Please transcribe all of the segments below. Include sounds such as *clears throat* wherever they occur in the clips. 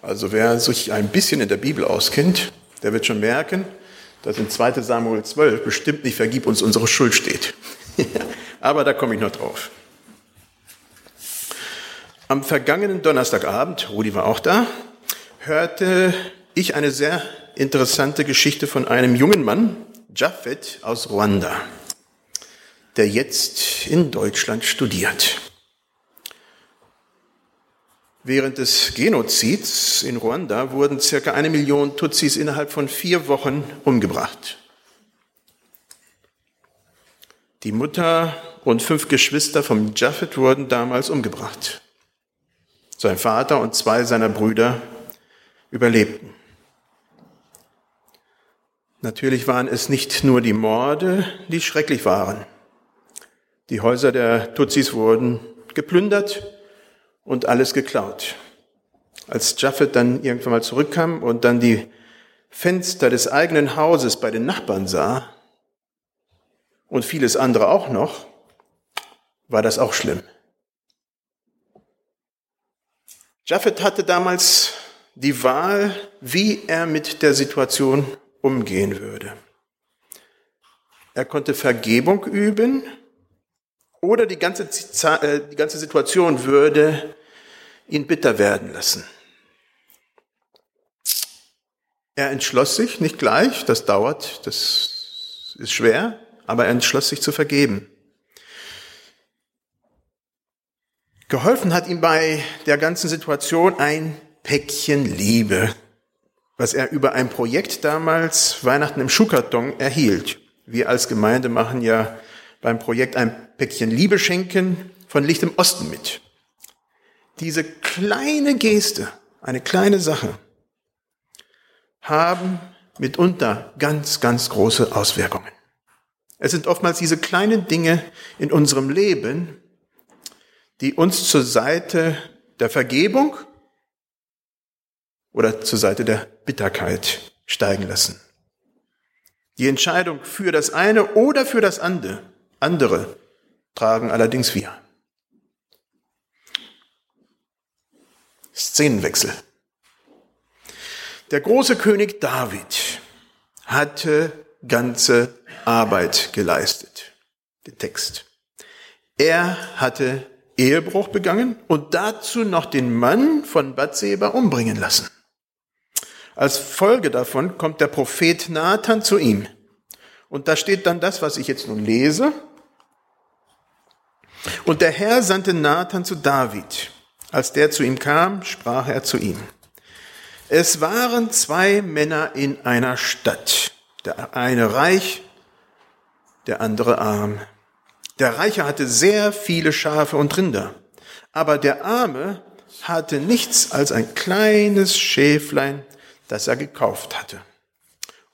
Also wer sich ein bisschen in der Bibel auskennt, der wird schon merken, dass in 2 Samuel 12 bestimmt nicht vergib uns unsere Schuld steht. *laughs* Aber da komme ich noch drauf. Am vergangenen Donnerstagabend, Rudi war auch da, hörte ich eine sehr interessante Geschichte von einem jungen Mann, Jaffet aus Ruanda, der jetzt in Deutschland studiert. Während des Genozids in Ruanda wurden circa eine Million Tutsis innerhalb von vier Wochen umgebracht. Die Mutter und fünf Geschwister vom Jaffet wurden damals umgebracht. Sein Vater und zwei seiner Brüder überlebten. Natürlich waren es nicht nur die Morde, die schrecklich waren. Die Häuser der Tutsis wurden geplündert und alles geklaut. Als Jaffet dann irgendwann mal zurückkam und dann die Fenster des eigenen Hauses bei den Nachbarn sah und vieles andere auch noch, war das auch schlimm. Jaffet hatte damals die Wahl, wie er mit der Situation umgehen würde. Er konnte Vergebung üben oder die ganze, äh, die ganze Situation würde ihn bitter werden lassen. Er entschloss sich nicht gleich, das dauert, das ist schwer, aber er entschloss sich zu vergeben. Geholfen hat ihm bei der ganzen Situation ein Päckchen Liebe, was er über ein Projekt damals Weihnachten im Schuhkarton erhielt. Wir als Gemeinde machen ja beim Projekt ein Päckchen Liebe schenken von Licht im Osten mit. Diese kleine Geste, eine kleine Sache, haben mitunter ganz, ganz große Auswirkungen. Es sind oftmals diese kleinen Dinge in unserem Leben, die uns zur Seite der Vergebung oder zur Seite der Bitterkeit steigen lassen. Die Entscheidung für das eine oder für das andere, andere tragen allerdings wir. Szenenwechsel. Der große König David hatte ganze Arbeit geleistet. Den Text. Er hatte Ehebruch begangen und dazu noch den Mann von Bathseba umbringen lassen. Als Folge davon kommt der Prophet Nathan zu ihm. Und da steht dann das, was ich jetzt nun lese. Und der Herr sandte Nathan zu David. Als der zu ihm kam, sprach er zu ihm. Es waren zwei Männer in einer Stadt. Der eine reich, der andere arm. Der Reiche hatte sehr viele Schafe und Rinder, aber der Arme hatte nichts als ein kleines Schäflein, das er gekauft hatte.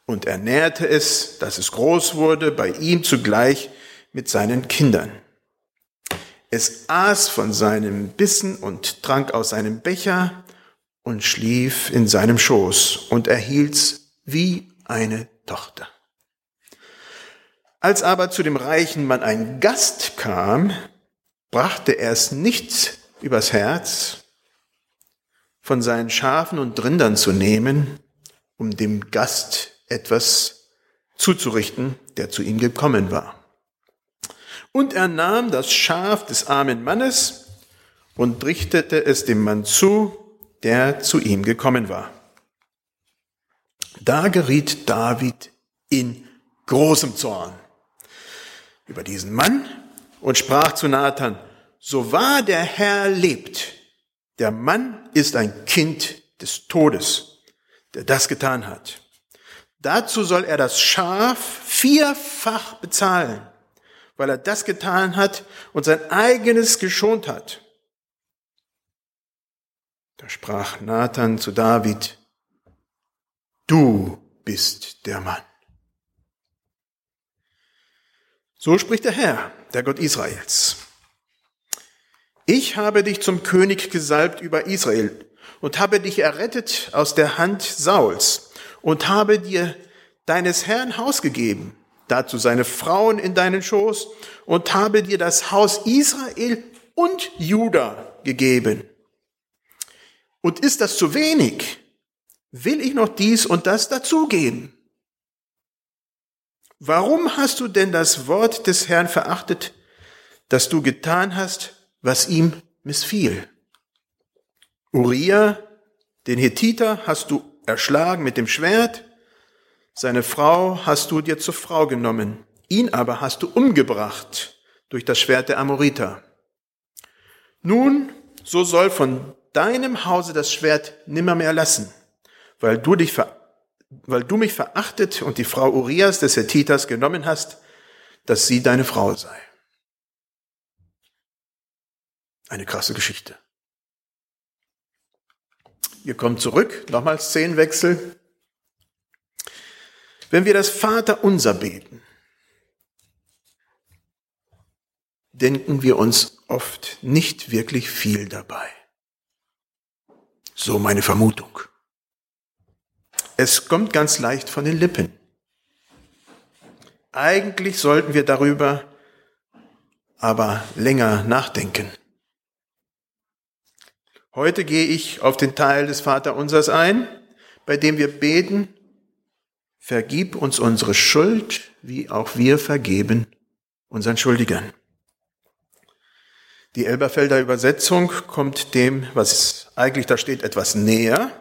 Und er nährte es, dass es groß wurde, bei ihm zugleich mit seinen Kindern. Es aß von seinem Bissen und trank aus seinem Becher und schlief in seinem Schoß und erhielt's wie eine Tochter. Als aber zu dem reichen Mann ein Gast kam, brachte er es nicht übers Herz, von seinen Schafen und Rindern zu nehmen, um dem Gast etwas zuzurichten, der zu ihm gekommen war. Und er nahm das Schaf des armen Mannes und richtete es dem Mann zu, der zu ihm gekommen war. Da geriet David in großem Zorn über diesen Mann und sprach zu Nathan, so wahr der Herr lebt, der Mann ist ein Kind des Todes, der das getan hat. Dazu soll er das Schaf vierfach bezahlen weil er das getan hat und sein eigenes geschont hat. Da sprach Nathan zu David, du bist der Mann. So spricht der Herr, der Gott Israels. Ich habe dich zum König gesalbt über Israel und habe dich errettet aus der Hand Sauls und habe dir deines Herrn Haus gegeben dazu seine Frauen in deinen Schoß und habe dir das Haus Israel und Juda gegeben. Und ist das zu wenig? Will ich noch dies und das dazugeben? Warum hast du denn das Wort des Herrn verachtet, dass du getan hast, was ihm missfiel? Uriah, den Hethiter, hast du erschlagen mit dem Schwert, seine Frau hast du dir zur Frau genommen, ihn aber hast du umgebracht durch das Schwert der Amoriter. Nun, so soll von deinem Hause das Schwert nimmermehr lassen, weil du dich ver weil du mich verachtet und die Frau Urias des Hethiters genommen hast, dass sie deine Frau sei. Eine krasse Geschichte. Wir kommen zurück, nochmals Szenenwechsel. Wenn wir das Vater unser beten, denken wir uns oft nicht wirklich viel dabei. So meine Vermutung. Es kommt ganz leicht von den Lippen. Eigentlich sollten wir darüber aber länger nachdenken. Heute gehe ich auf den Teil des Vaterunsers ein, bei dem wir beten, vergib uns unsere Schuld, wie auch wir vergeben unseren Schuldigern. Die Elberfelder Übersetzung kommt dem, was eigentlich da steht, etwas näher.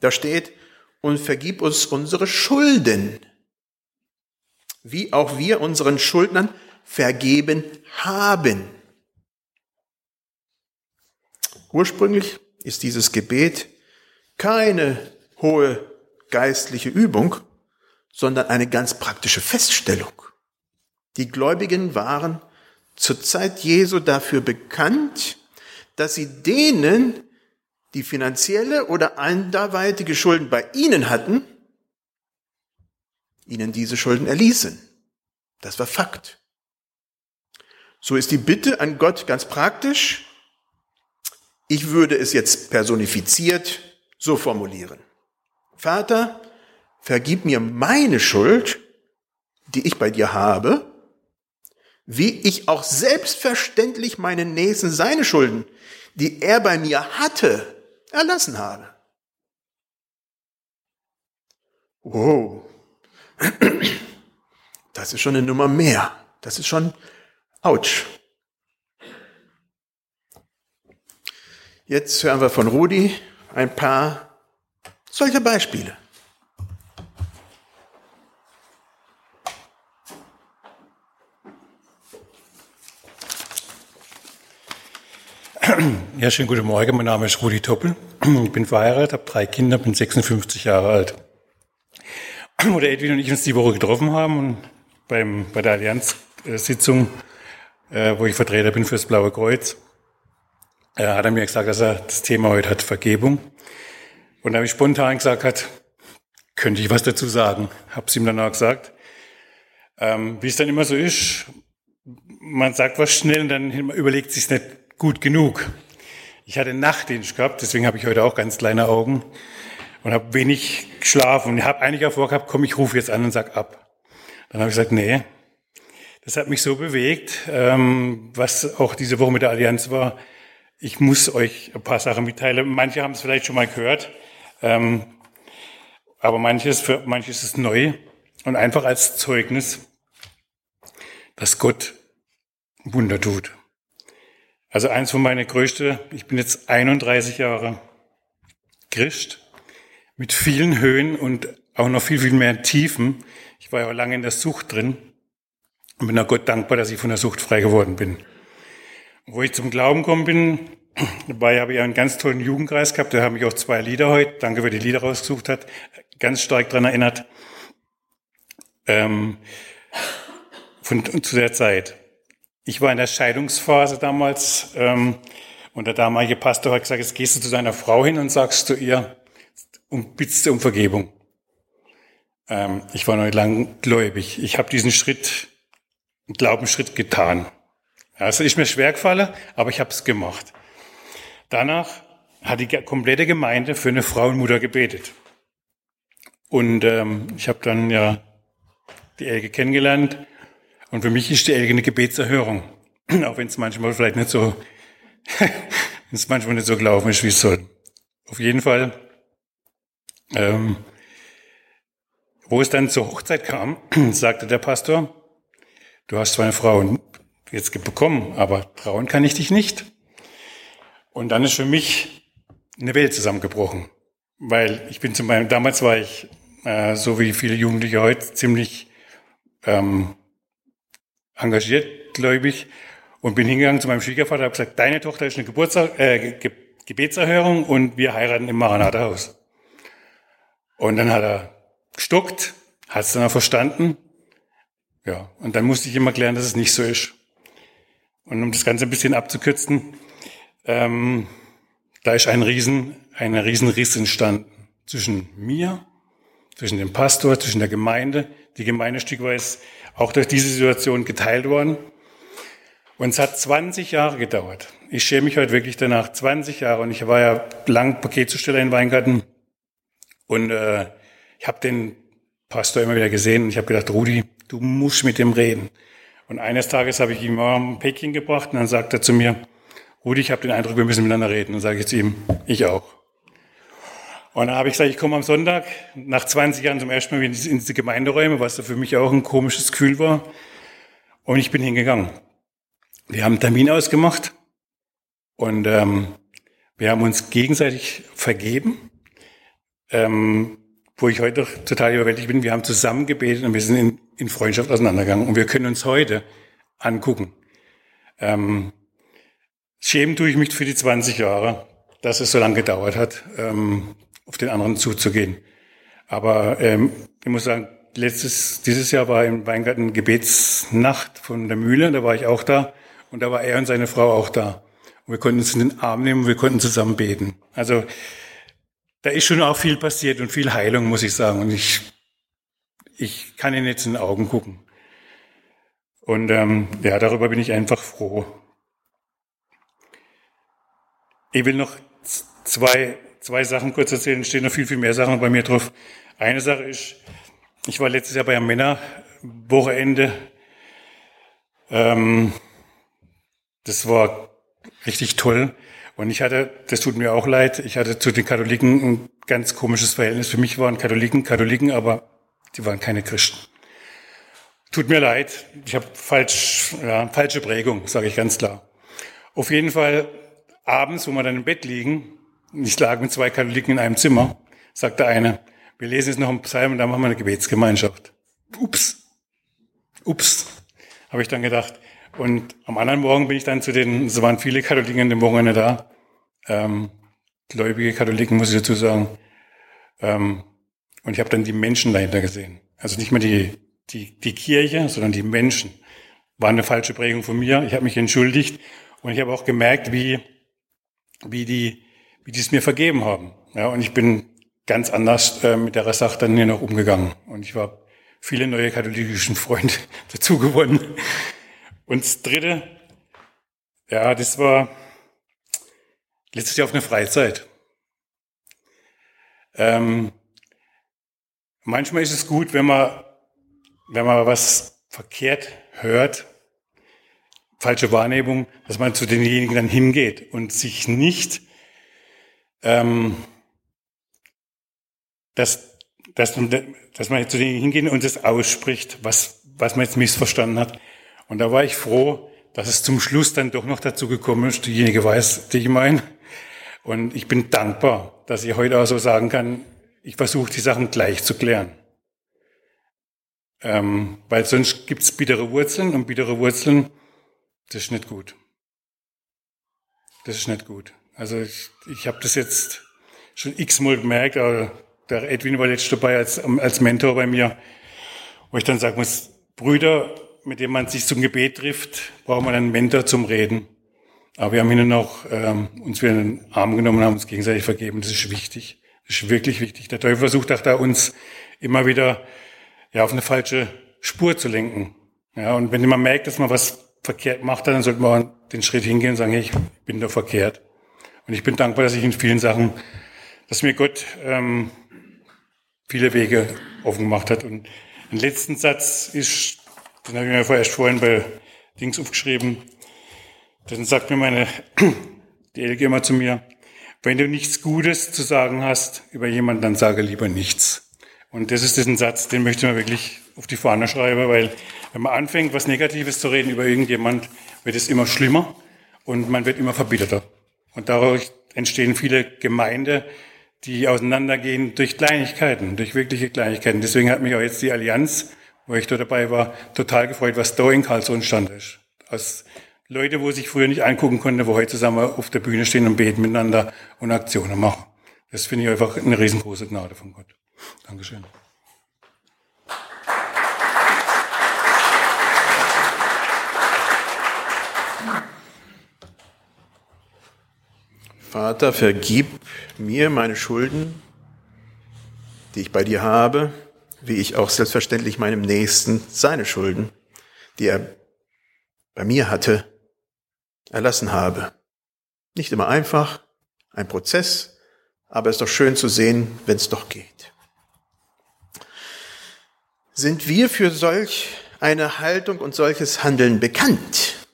Da steht, und vergib uns unsere Schulden, wie auch wir unseren Schuldnern vergeben haben. Ursprünglich ist dieses Gebet keine hohe geistliche Übung, sondern eine ganz praktische Feststellung. Die Gläubigen waren zur Zeit Jesu dafür bekannt, dass sie denen, die finanzielle oder anderweitige Schulden bei ihnen hatten, ihnen diese Schulden erließen. Das war Fakt. So ist die Bitte an Gott ganz praktisch. Ich würde es jetzt personifiziert so formulieren. Vater, vergib mir meine Schuld, die ich bei dir habe, wie ich auch selbstverständlich meinen Nächsten seine Schulden, die er bei mir hatte, erlassen habe. Wow. Das ist schon eine Nummer mehr. Das ist schon, ouch. Jetzt hören wir von Rudi ein paar solcher Beispiele. *clears throat* Ja, schönen guten Morgen. Mein Name ist Rudi Toppel. *clears throat* Ich bin verheiratet, habe drei Kinder, bin 56 Jahre alt. *clears throat* Wo der Edwin und ich uns die Woche getroffen haben und beim, bei der Allianz-Sitzung, äh, wo ich Vertreter bin fürs Blaue Kreuz, äh, hat er mir gesagt, dass er das Thema heute hat, Vergebung. Und da habe ich spontan gesagt, hat, könnte ich was dazu sagen. Habe es ihm dann auch gesagt. Ähm, wie es dann immer so ist, man sagt was schnell und dann überlegt sich nicht gut genug. Ich hatte Nachtdienst gehabt, deswegen habe ich heute auch ganz kleine Augen und habe wenig geschlafen und habe eigentlich auch vorgehabt, komm, ich rufe jetzt an und sag ab. Dann habe ich gesagt, nee, das hat mich so bewegt, ähm, was auch diese Woche mit der Allianz war. Ich muss euch ein paar Sachen mitteilen. Manche haben es vielleicht schon mal gehört, ähm, aber manches für manche ist neu und einfach als Zeugnis, dass Gott Wunder tut. Also eins von meinen größten, ich bin jetzt 31 Jahre Christ, mit vielen Höhen und auch noch viel, viel mehr Tiefen. Ich war ja auch lange in der Sucht drin und bin auch Gott dankbar, dass ich von der Sucht frei geworden bin. Wo ich zum Glauben gekommen bin, dabei habe ich einen ganz tollen Jugendkreis gehabt, da haben mich auch zwei Lieder heute, danke, wer die Lieder rausgesucht hat, ganz stark dran erinnert, ähm, von, zu der Zeit. Ich war in der Scheidungsphase damals ähm, und der damalige Pastor hat gesagt, jetzt gehst du zu deiner Frau hin und sagst zu ihr und bittest um Vergebung. Ähm, ich war noch lang gläubig. Ich habe diesen Schritt, einen Glaubensschritt getan. Also ist mir schwer gefallen, aber ich habe es gemacht. Danach hat die komplette Gemeinde für eine Frau und Mutter gebetet. Und ähm, ich habe dann ja die Elke kennengelernt und für mich ist die Elke eine Gebetserhörung. *clears throat* Auch wenn es manchmal vielleicht nicht so, *laughs* wenn es manchmal nicht so gelaufen ist, wie es soll. Auf jeden Fall, ähm, wo es dann zur Hochzeit kam, *clears throat* sagte der Pastor, du hast zwar eine Frau jetzt bekommen, aber trauen kann ich dich nicht. Und dann ist für mich eine Welt zusammengebrochen, weil ich bin zum Beispiel, damals war ich, äh, so wie viele Jugendliche heute, ziemlich ähm, engagiert, gläubig, und bin hingegangen zu meinem Schwiegervater und habe gesagt, deine Tochter ist eine Geburtstag, äh, Ge Gebetserhörung und wir heiraten im Maranatha-Haus. Und dann hat er gestockt, hat es dann auch verstanden. Ja, und dann musste ich ihm erklären, dass es nicht so ist. Und um das Ganze ein bisschen abzukürzen, ähm, da ist ein riesen, ein riesen Riss entstanden zwischen mir, zwischen dem Pastor, zwischen der Gemeinde. Die Gemeinde stückweise auch durch diese Situation geteilt worden. Und es hat 20 Jahre gedauert. Ich schäme mich heute wirklich danach. 20 Jahre. Und ich war ja lang Paketzusteller in Weingarten. Und äh, ich habe den Pastor immer wieder gesehen und ich habe gedacht, Rudi, du musst mit dem reden. Und eines Tages habe ich ihm ein Päckchen gebracht und dann sagt er zu mir, Rudi, ich habe den Eindruck, wir müssen miteinander reden. Und sage ich zu ihm, ich auch. Und dann habe ich gesagt, ich komme am Sonntag nach 20 Jahren zum ersten Mal in diese Gemeinderäume, was für mich auch ein komisches Gefühl war. Und ich bin hingegangen. Wir haben einen Termin ausgemacht und ähm, wir haben uns gegenseitig vergeben, ähm, wo ich heute total überwältigt bin. Wir haben zusammen gebetet und wir sind in, in Freundschaft auseinandergegangen und wir können uns heute angucken. Ähm, schämen tue ich mich für die 20 Jahre, dass es so lange gedauert hat, ähm, auf den anderen zuzugehen. Aber ähm, ich muss sagen, letztes, dieses Jahr war im Weingarten Gebetsnacht von der Mühle, da war ich auch da. Und da war er und seine Frau auch da. Und wir konnten uns in den Arm nehmen, wir konnten zusammen beten. Also da ist schon auch viel passiert und viel Heilung, muss ich sagen. Und ich, ich kann Ihnen jetzt in den Augen gucken. Und ähm, ja, darüber bin ich einfach froh. Ich will noch zwei, zwei Sachen kurz erzählen. Stehen noch viel, viel mehr Sachen bei mir drauf. Eine Sache ist, ich war letztes Jahr bei einem Männerwochenende. Ähm, das war richtig toll. Und ich hatte, das tut mir auch leid, ich hatte zu den Katholiken ein ganz komisches Verhältnis. Für mich waren Katholiken Katholiken, aber die waren keine Christen. Tut mir leid, ich habe falsch, ja, falsche Prägung, sage ich ganz klar. Auf jeden Fall abends, wo wir dann im Bett liegen, ich lag mit zwei Katholiken in einem Zimmer, sagte eine, wir lesen jetzt noch einen Psalm und dann machen wir eine Gebetsgemeinschaft. Ups, ups, habe ich dann gedacht. Und am anderen Morgen bin ich dann zu den, es waren viele Katholiken in dem Wochenende da, ähm, gläubige Katholiken, muss ich dazu sagen. Ähm, und ich habe dann die Menschen dahinter gesehen. Also nicht mehr die, die, die Kirche, sondern die Menschen. War eine falsche Prägung von mir. Ich habe mich entschuldigt und ich habe auch gemerkt, wie, wie die, wie die es mir vergeben haben. Ja, und ich bin ganz anders äh, mit der Sache dann hier noch umgegangen. Und ich war viele neue katholischen Freunde *laughs* dazu gewonnen. Und das dritte, ja, das war letztes Jahr auf einer Freizeit. Ähm, manchmal ist es gut, wenn man, wenn man was verkehrt hört, falsche Wahrnehmung, dass man zu denjenigen dann hingeht und sich nicht, ähm, dass, dass, dass man zu denjenigen hingeht und das ausspricht, was, was man jetzt missverstanden hat, und da war ich froh, dass es zum Schluss dann doch noch dazu gekommen ist. Diejenige weiß, die ich meine. Und ich bin dankbar, dass ich heute auch so sagen kann, ich versuche die Sachen gleich zu klären. Ähm, weil sonst gibt's bittere Wurzeln und bittere Wurzeln, das ist nicht gut. Das ist nicht gut. Also ich, ich habe das jetzt schon x-mal gemerkt, aber der Edwin war jetzt dabei als, als Mentor bei mir, wo ich dann sagen muss, Brüder, mit dem man sich zum Gebet trifft, braucht man einen Mentor zum Reden. Aber wir haben ihnen auch ähm, uns wieder in den Arm genommen und haben uns gegenseitig vergeben. Das ist wichtig. Das ist wirklich wichtig. Der Teufel versucht auch da uns immer wieder ja, auf eine falsche Spur zu lenken. Ja, und wenn man merkt, dass man was verkehrt macht, dann sollte man den Schritt hingehen und sagen, hey, ich bin da verkehrt. Und ich bin dankbar, dass ich in vielen Sachen, dass mir Gott ähm, viele Wege offen gemacht hat. Und ein letzten Satz ist den habe ich mir vorerst vorhin bei Dings aufgeschrieben. Dann sagt mir meine, *clears throat* die Elke immer zu mir, wenn du nichts Gutes zu sagen hast über jemanden, dann sage lieber nichts. Und das ist diesen Satz, den möchte man wirklich auf die Fahne schreiben, weil wenn man anfängt, was Negatives zu reden über irgendjemand, wird es immer schlimmer und man wird immer verbitterter. Und dadurch entstehen viele Gemeinden, die auseinandergehen durch Kleinigkeiten, durch wirkliche Kleinigkeiten. Deswegen hat mich auch jetzt die Allianz, wo ich da dabei war, total gefreut, was da in Karlsruhe entstanden ist. Aus Leute, wo sich früher nicht angucken konnte, wo heute zusammen auf der Bühne stehen und beten miteinander und Aktionen machen. Das finde ich einfach eine riesengroße Gnade von Gott. Dankeschön. Vater, vergib mir meine Schulden, die ich bei dir habe, wie ich auch selbstverständlich meinem Nächsten seine Schulden, die er bei mir hatte, erlassen habe. Nicht immer einfach, ein Prozess, aber es ist doch schön zu sehen, wenn es doch geht. Sind wir für solch eine Haltung und solches Handeln bekannt?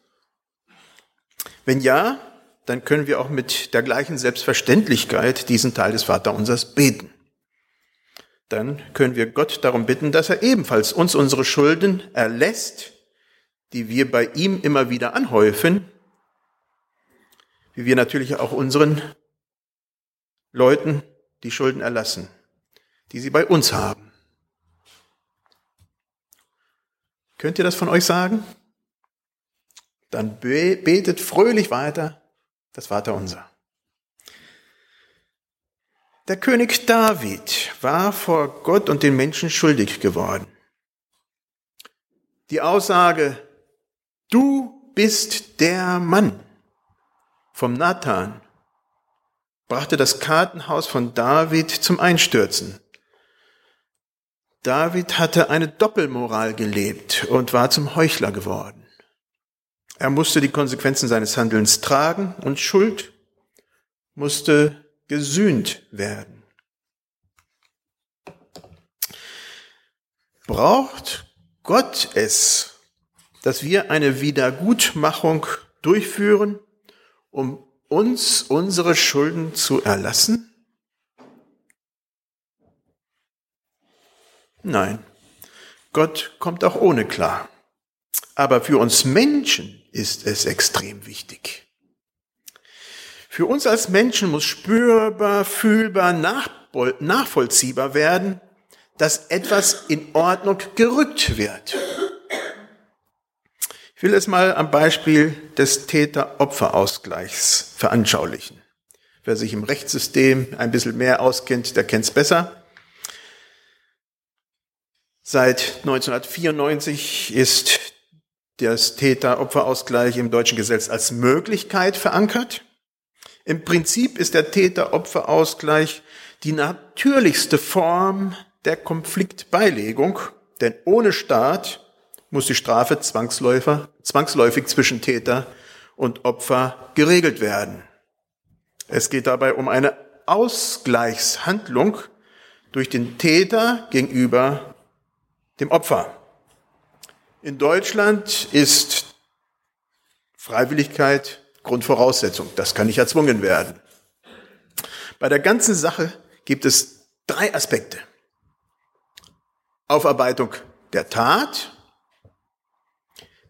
Wenn ja, dann können wir auch mit der gleichen Selbstverständlichkeit diesen Teil des Vaterunsers beten. Dann können wir Gott darum bitten, dass er ebenfalls uns unsere Schulden erlässt, die wir bei ihm immer wieder anhäufen, wie wir natürlich auch unseren Leuten die Schulden erlassen, die sie bei uns haben. Könnt ihr das von euch sagen? Dann betet fröhlich weiter das Vaterunser. Der König David war vor Gott und den Menschen schuldig geworden. Die Aussage, du bist der Mann vom Nathan, brachte das Kartenhaus von David zum Einstürzen. David hatte eine Doppelmoral gelebt und war zum Heuchler geworden. Er musste die Konsequenzen seines Handelns tragen und Schuld musste gesühnt werden. Braucht Gott es, dass wir eine Wiedergutmachung durchführen, um uns unsere Schulden zu erlassen? Nein, Gott kommt auch ohne klar. Aber für uns Menschen ist es extrem wichtig. Für uns als Menschen muss spürbar, fühlbar, nachvollziehbar werden, dass etwas in Ordnung gerückt wird. Ich will es mal am Beispiel des Täter-Opfer-Ausgleichs veranschaulichen. Wer sich im Rechtssystem ein bisschen mehr auskennt, der kennt es besser. Seit 1994 ist das Täter-Opfer-Ausgleich im deutschen Gesetz als Möglichkeit verankert. Im Prinzip ist der Täter-Opfer-Ausgleich die natürlichste Form der Konfliktbeilegung, denn ohne Staat muss die Strafe zwangsläufig zwischen Täter und Opfer geregelt werden. Es geht dabei um eine Ausgleichshandlung durch den Täter gegenüber dem Opfer. In Deutschland ist Freiwilligkeit Grundvoraussetzung. Das kann nicht erzwungen werden. Bei der ganzen Sache gibt es drei Aspekte. Aufarbeitung der Tat,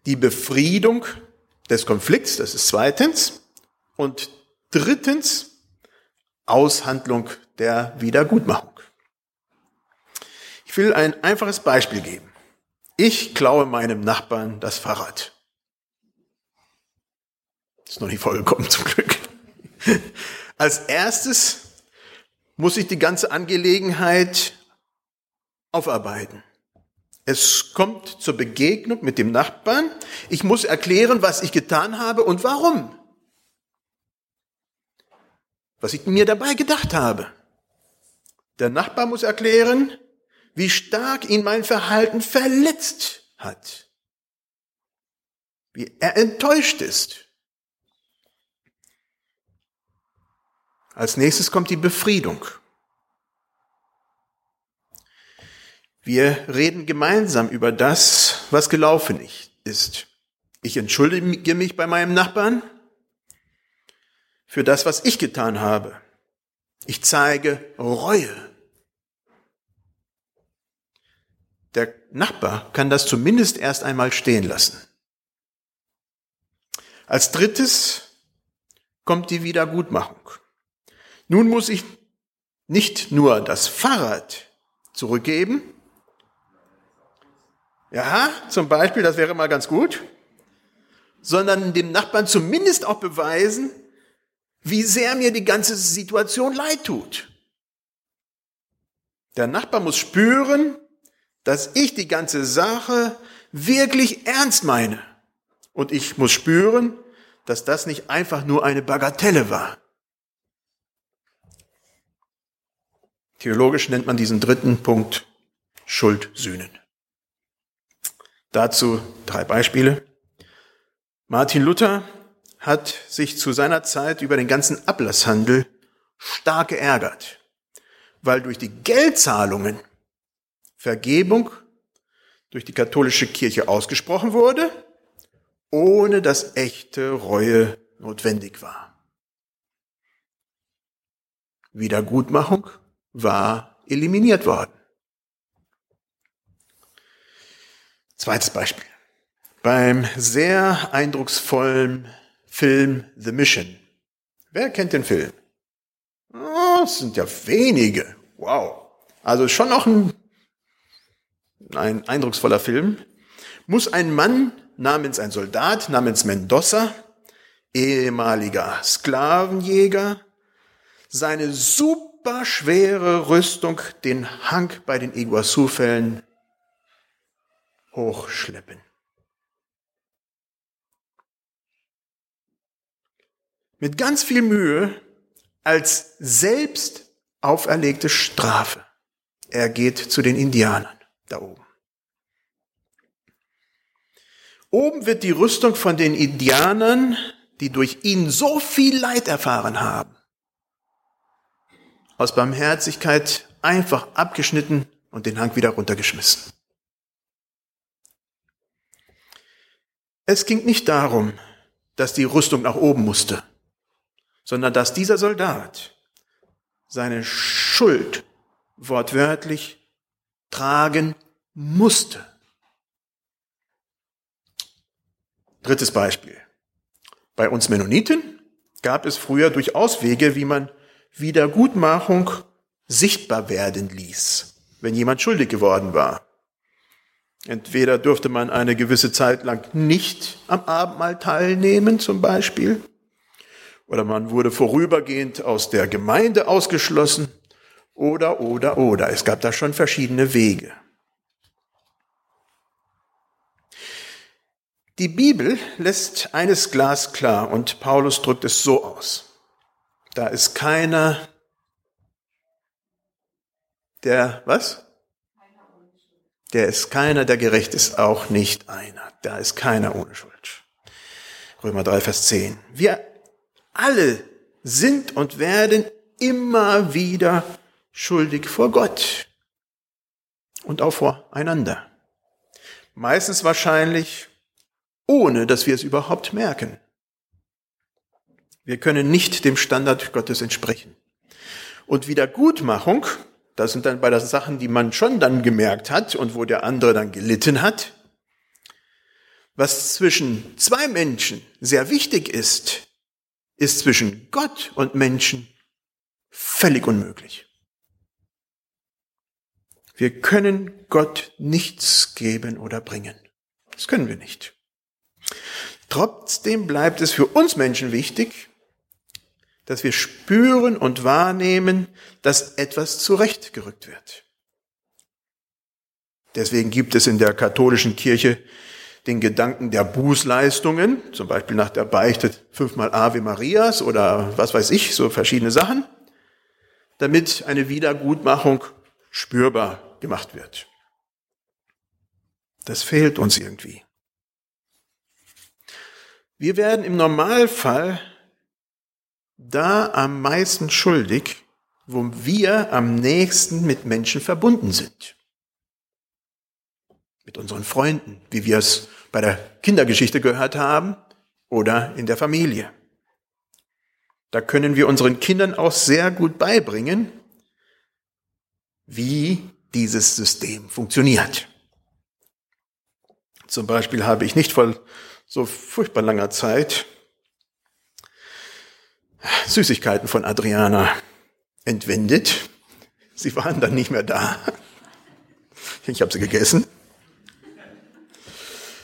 die Befriedung des Konflikts, das ist zweitens, und drittens Aushandlung der Wiedergutmachung. Ich will ein einfaches Beispiel geben. Ich klaue meinem Nachbarn das Fahrrad. Ist noch nicht vollkommen zum Glück. Als erstes muss ich die ganze Angelegenheit aufarbeiten. Es kommt zur Begegnung mit dem Nachbarn. Ich muss erklären, was ich getan habe und warum. Was ich mir dabei gedacht habe. Der Nachbar muss erklären, wie stark ihn mein Verhalten verletzt hat. Wie er enttäuscht ist. Als nächstes kommt die Befriedung. Wir reden gemeinsam über das, was gelaufen ist. Ich entschuldige mich bei meinem Nachbarn für das, was ich getan habe. Ich zeige Reue. Der Nachbar kann das zumindest erst einmal stehen lassen. Als drittes kommt die Wiedergutmachung. Nun muss ich nicht nur das Fahrrad zurückgeben, ja, zum Beispiel, das wäre mal ganz gut, sondern dem Nachbarn zumindest auch beweisen, wie sehr mir die ganze Situation leid tut. Der Nachbar muss spüren, dass ich die ganze Sache wirklich ernst meine. Und ich muss spüren, dass das nicht einfach nur eine Bagatelle war. Theologisch nennt man diesen dritten Punkt Schuldsühnen. Dazu drei Beispiele. Martin Luther hat sich zu seiner Zeit über den ganzen Ablasshandel stark geärgert, weil durch die Geldzahlungen Vergebung durch die katholische Kirche ausgesprochen wurde, ohne dass echte Reue notwendig war. Wiedergutmachung war eliminiert worden. Zweites Beispiel. Beim sehr eindrucksvollen Film The Mission. Wer kennt den Film? Oh, es sind ja wenige. Wow. Also schon noch ein ein eindrucksvoller Film, muss ein Mann namens ein Soldat namens Mendoza, ehemaliger Sklavenjäger, seine superschwere Rüstung den Hang bei den Iguazu-Fällen hochschleppen. Mit ganz viel Mühe als selbst auferlegte Strafe. Er geht zu den Indianern da oben. Oben wird die Rüstung von den Indianern, die durch ihn so viel Leid erfahren haben, aus Barmherzigkeit einfach abgeschnitten und den Hang wieder runtergeschmissen. Es ging nicht darum, dass die Rüstung nach oben musste, sondern dass dieser Soldat seine Schuld wortwörtlich tragen musste. Drittes Beispiel. Bei uns Mennoniten gab es früher durchaus Wege, wie man Wiedergutmachung sichtbar werden ließ, wenn jemand schuldig geworden war. Entweder durfte man eine gewisse Zeit lang nicht am Abendmahl teilnehmen, zum Beispiel, oder man wurde vorübergehend aus der Gemeinde ausgeschlossen, oder, oder, oder. Es gab da schon verschiedene Wege. Die Bibel lässt eines glasklar und Paulus drückt es so aus. Da ist keiner, der, was? Der ist keiner, der gerecht ist, auch nicht einer. Da ist keiner ohne Schuld. Römer 3, Vers 10. Wir alle sind und werden immer wieder schuldig vor Gott und auch voreinander. Meistens wahrscheinlich, ohne dass wir es überhaupt merken. Wir können nicht dem Standard Gottes entsprechen. Und Wiedergutmachung, das sind dann bei den Sachen, die man schon dann gemerkt hat und wo der andere dann gelitten hat. Was zwischen zwei Menschen sehr wichtig ist, ist zwischen Gott und Menschen völlig unmöglich. Wir können Gott nichts geben oder bringen. Das können wir nicht. Trotzdem bleibt es für uns Menschen wichtig, dass wir spüren und wahrnehmen, dass etwas zurechtgerückt wird. Deswegen gibt es in der katholischen Kirche den Gedanken der Bußleistungen, zum Beispiel nach der Beichte fünfmal Ave Marias oder was weiß ich, so verschiedene Sachen, damit eine Wiedergutmachung spürbar gemacht wird. Das fehlt uns irgendwie. Wir werden im Normalfall da am meisten schuldig, wo wir am nächsten mit Menschen verbunden sind. Mit unseren Freunden, wie wir es bei der Kindergeschichte gehört haben oder in der Familie. Da können wir unseren Kindern auch sehr gut beibringen, wie dieses System funktioniert. Zum Beispiel habe ich nicht vor so furchtbar langer Zeit Süßigkeiten von Adriana entwendet. Sie waren dann nicht mehr da. Ich habe sie gegessen.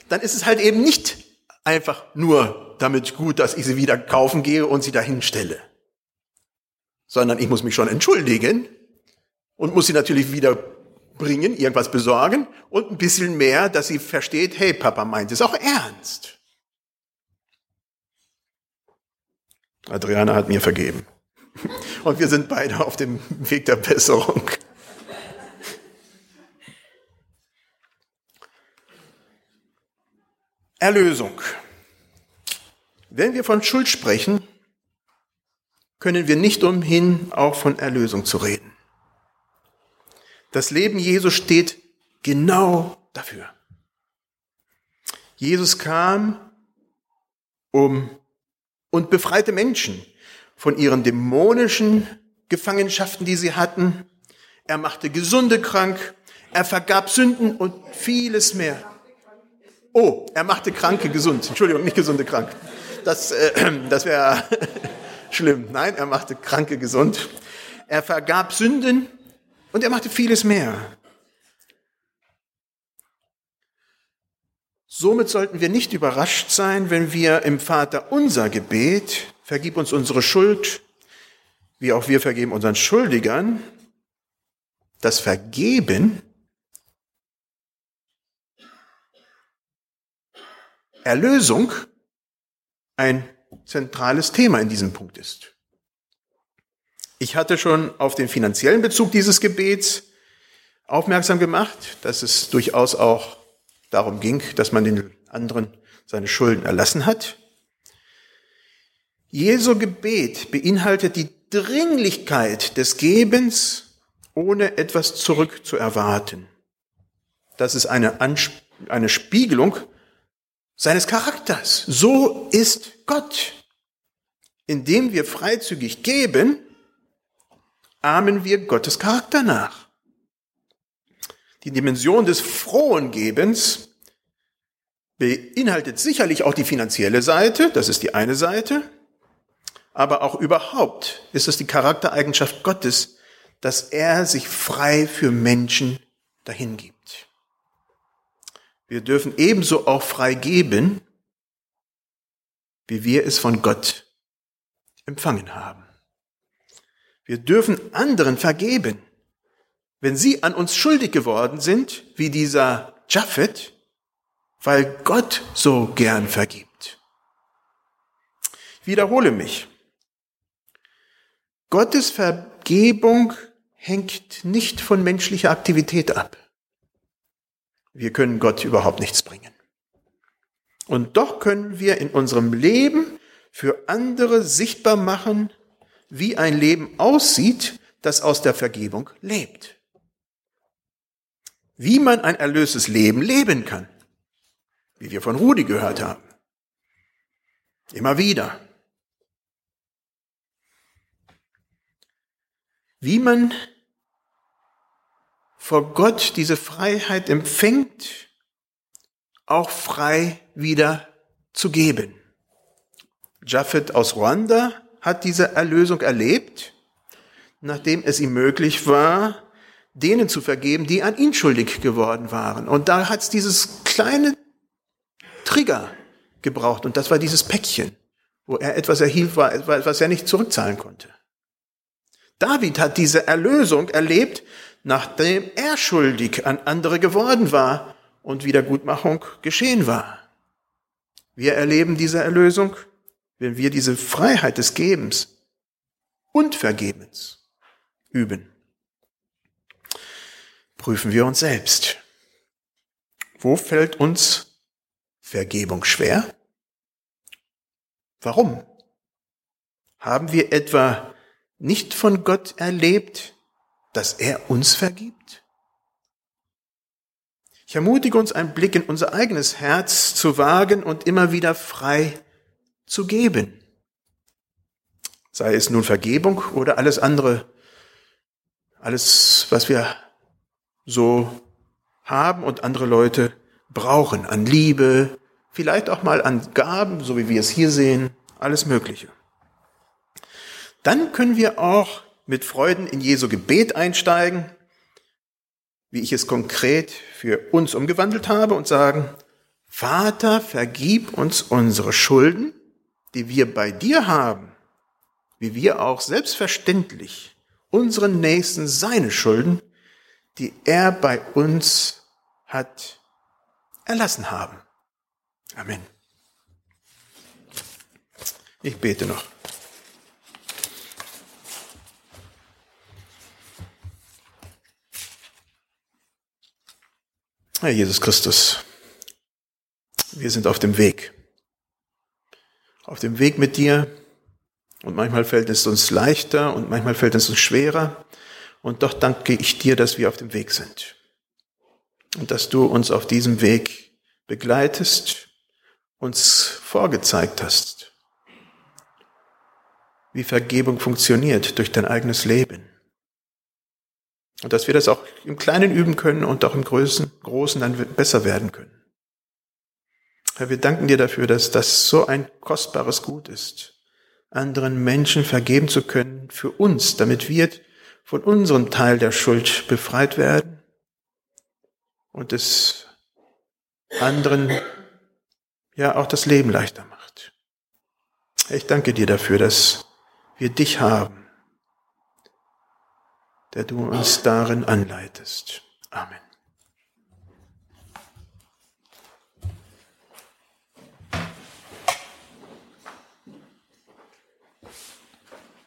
Dann ist es halt eben nicht einfach nur damit gut, dass ich sie wieder kaufen gehe und sie dahin stelle, sondern ich muss mich schon entschuldigen und muss sie natürlich wieder bringen, irgendwas besorgen und ein bisschen mehr, dass sie versteht, hey, Papa meint es auch ernst. Adriana hat mir vergeben. Und wir sind beide auf dem Weg der Besserung. Erlösung. Wenn wir von Schuld sprechen, können wir nicht umhin, auch von Erlösung zu reden. Das Leben Jesu steht genau dafür. Jesus kam, um und befreite Menschen von ihren dämonischen Gefangenschaften, die sie hatten. Er machte Gesunde krank, er vergab Sünden und vieles mehr. Oh, er machte Kranke gesund. Entschuldigung, nicht Gesunde krank. Das, äh, *clears throat* das wäre *laughs* schlimm. Nein, er machte Kranke gesund. Er vergab Sünden und er machte vieles mehr. Somit sollten wir nicht überrascht sein, wenn wir im Vater unser Gebet, vergib uns unsere Schuld, wie auch wir vergeben unseren Schuldigern, das Vergeben Erlösung ein zentrales Thema in diesem Punkt ist. Ich hatte schon auf den finanziellen Bezug dieses Gebets aufmerksam gemacht, dass es durchaus auch darum ging, dass man den anderen seine Schulden erlassen hat. Jesu Gebet beinhaltet die Dringlichkeit des Gebens, ohne etwas zurück zu erwarten. Das ist eine, eine Spiegelung seines Charakters. So ist Gott. Indem wir freizügig geben, ahmen wir Gottes Charakter nach. Die Dimension des frohen Gebens beinhaltet sicherlich auch die finanzielle Seite, das ist die eine Seite, aber auch überhaupt ist es die Charaktereigenschaft Gottes, dass er sich frei für Menschen dahingibt. Wir dürfen ebenso auch frei geben, wie wir es von Gott empfangen haben. Wir dürfen anderen vergeben, wenn sie an uns schuldig geworden sind, wie dieser Japhet, weil Gott so gern vergibt. Ich wiederhole mich. Gottes Vergebung hängt nicht von menschlicher Aktivität ab. Wir können Gott überhaupt nichts bringen. Und doch können wir in unserem Leben für andere sichtbar machen, wie ein Leben aussieht, das aus der Vergebung lebt. Wie man ein erlöstes Leben leben kann, wie wir von Rudi gehört haben. Immer wieder. Wie man vor Gott diese Freiheit empfängt, auch frei wieder zu geben. Japheth aus Ruanda hat diese Erlösung erlebt, nachdem es ihm möglich war, denen zu vergeben, die an ihn schuldig geworden waren. Und da hat es dieses kleine Trigger gebraucht und das war dieses Päckchen, wo er etwas erhielt, was er nicht zurückzahlen konnte. David hat diese Erlösung erlebt, nachdem er schuldig an andere geworden war und Wiedergutmachung geschehen war. Wir erleben diese Erlösung, wenn wir diese Freiheit des Gebens und Vergebens üben. Prüfen wir uns selbst. Wo fällt uns Vergebung schwer? Warum? Haben wir etwa nicht von Gott erlebt, dass er uns vergibt? Ich ermutige uns, einen Blick in unser eigenes Herz zu wagen und immer wieder frei zu geben. Sei es nun Vergebung oder alles andere, alles, was wir so haben und andere Leute brauchen an Liebe, vielleicht auch mal an Gaben, so wie wir es hier sehen, alles Mögliche. Dann können wir auch mit Freuden in Jesu Gebet einsteigen, wie ich es konkret für uns umgewandelt habe und sagen, Vater, vergib uns unsere Schulden, die wir bei dir haben, wie wir auch selbstverständlich unseren Nächsten seine Schulden, die er bei uns hat erlassen haben. Amen. Ich bete noch. Herr Jesus Christus, wir sind auf dem Weg. Auf dem Weg mit dir. Und manchmal fällt es uns leichter und manchmal fällt es uns schwerer. Und doch danke ich dir, dass wir auf dem Weg sind. Und dass du uns auf diesem Weg begleitest, uns vorgezeigt hast, wie Vergebung funktioniert durch dein eigenes Leben. Und dass wir das auch im Kleinen üben können und auch im Großen, Großen dann besser werden können. Herr, wir danken dir dafür, dass das so ein kostbares Gut ist, anderen Menschen vergeben zu können für uns, damit wir von unserem Teil der Schuld befreit werden und es anderen ja auch das Leben leichter macht. Ich danke dir dafür, dass wir dich haben, der du uns darin anleitest. Amen.